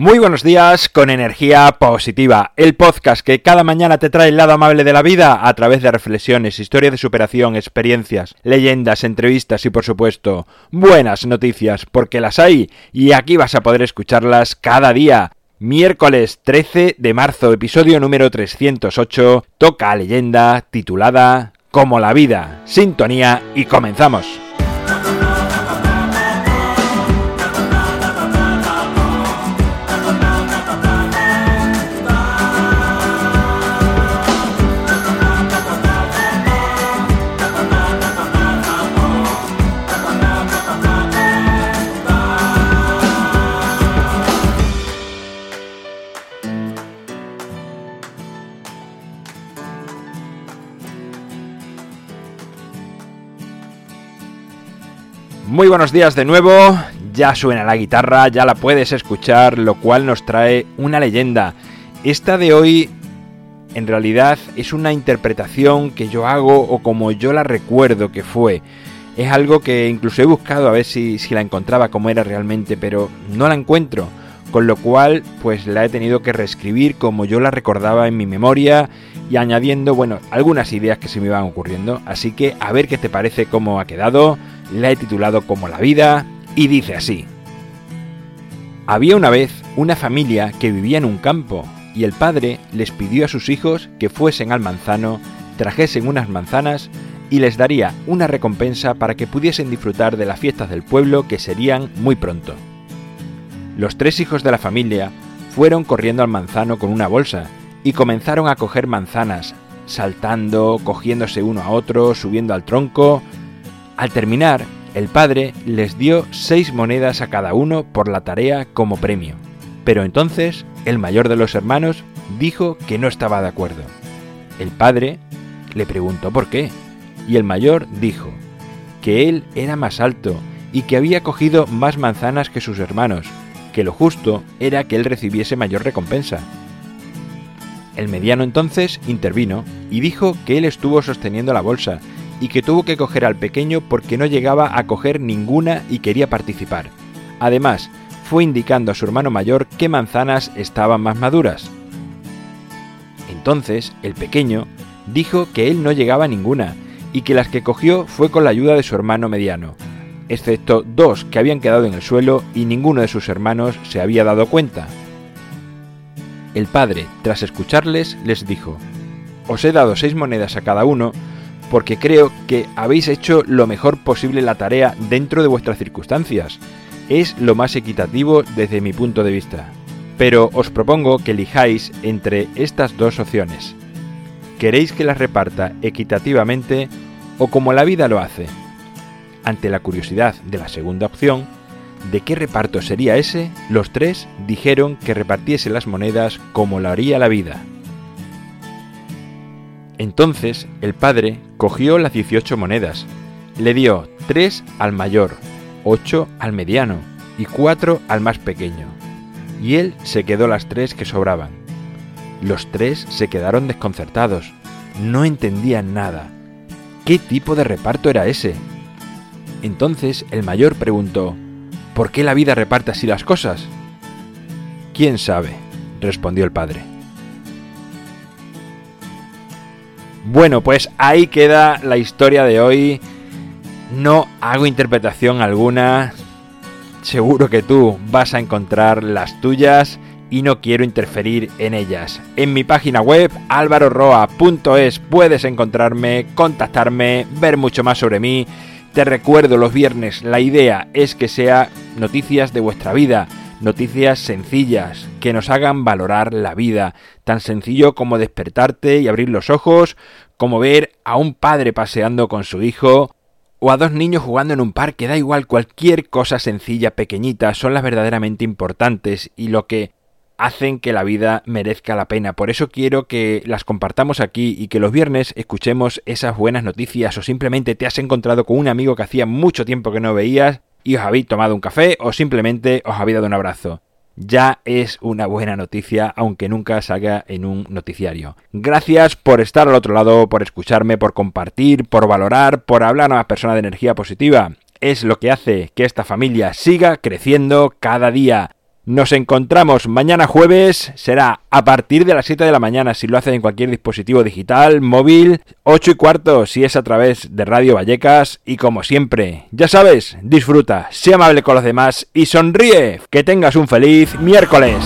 Muy buenos días con energía positiva, el podcast que cada mañana te trae el lado amable de la vida a través de reflexiones, historias de superación, experiencias, leyendas, entrevistas y por supuesto buenas noticias porque las hay y aquí vas a poder escucharlas cada día. Miércoles 13 de marzo, episodio número 308, toca leyenda titulada Como la vida, sintonía y comenzamos. Muy buenos días de nuevo, ya suena la guitarra, ya la puedes escuchar, lo cual nos trae una leyenda. Esta de hoy en realidad es una interpretación que yo hago o como yo la recuerdo que fue. Es algo que incluso he buscado a ver si, si la encontraba como era realmente, pero no la encuentro. Con lo cual, pues la he tenido que reescribir como yo la recordaba en mi memoria y añadiendo, bueno, algunas ideas que se me iban ocurriendo. Así que a ver qué te parece cómo ha quedado la he titulado como La vida y dice así. Había una vez una familia que vivía en un campo y el padre les pidió a sus hijos que fuesen al manzano, trajesen unas manzanas y les daría una recompensa para que pudiesen disfrutar de las fiestas del pueblo que serían muy pronto. Los tres hijos de la familia fueron corriendo al manzano con una bolsa y comenzaron a coger manzanas, saltando, cogiéndose uno a otro, subiendo al tronco, al terminar, el padre les dio seis monedas a cada uno por la tarea como premio. Pero entonces el mayor de los hermanos dijo que no estaba de acuerdo. El padre le preguntó por qué, y el mayor dijo que él era más alto y que había cogido más manzanas que sus hermanos, que lo justo era que él recibiese mayor recompensa. El mediano entonces intervino y dijo que él estuvo sosteniendo la bolsa y que tuvo que coger al pequeño porque no llegaba a coger ninguna y quería participar. Además, fue indicando a su hermano mayor qué manzanas estaban más maduras. Entonces, el pequeño dijo que él no llegaba a ninguna y que las que cogió fue con la ayuda de su hermano mediano, excepto dos que habían quedado en el suelo y ninguno de sus hermanos se había dado cuenta. El padre, tras escucharles, les dijo, Os he dado seis monedas a cada uno porque creo que habéis hecho lo mejor posible la tarea dentro de vuestras circunstancias. Es lo más equitativo desde mi punto de vista. Pero os propongo que elijáis entre estas dos opciones. ¿Queréis que las reparta equitativamente o como la vida lo hace? Ante la curiosidad de la segunda opción, ¿de qué reparto sería ese? Los tres dijeron que repartiese las monedas como lo haría la vida. Entonces el padre cogió las 18 monedas, le dio 3 al mayor, 8 al mediano y 4 al más pequeño, y él se quedó las tres que sobraban. Los tres se quedaron desconcertados, no entendían nada. ¿Qué tipo de reparto era ese? Entonces el mayor preguntó, ¿por qué la vida reparte así las cosas? ¿Quién sabe? respondió el padre. Bueno, pues ahí queda la historia de hoy. No hago interpretación alguna. Seguro que tú vas a encontrar las tuyas y no quiero interferir en ellas. En mi página web alvaroroa.es puedes encontrarme, contactarme, ver mucho más sobre mí. Te recuerdo los viernes, la idea es que sea noticias de vuestra vida noticias sencillas que nos hagan valorar la vida, tan sencillo como despertarte y abrir los ojos, como ver a un padre paseando con su hijo, o a dos niños jugando en un parque, da igual, cualquier cosa sencilla, pequeñita, son las verdaderamente importantes y lo que hacen que la vida merezca la pena. Por eso quiero que las compartamos aquí y que los viernes escuchemos esas buenas noticias o simplemente te has encontrado con un amigo que hacía mucho tiempo que no veías y os habéis tomado un café o simplemente os habéis dado un abrazo. Ya es una buena noticia, aunque nunca salga en un noticiario. Gracias por estar al otro lado, por escucharme, por compartir, por valorar, por hablar a una persona de energía positiva. Es lo que hace que esta familia siga creciendo cada día. Nos encontramos mañana jueves, será a partir de las 7 de la mañana si lo haces en cualquier dispositivo digital, móvil, 8 y cuarto si es a través de Radio Vallecas y como siempre, ya sabes, disfruta, sea amable con los demás y sonríe. Que tengas un feliz miércoles.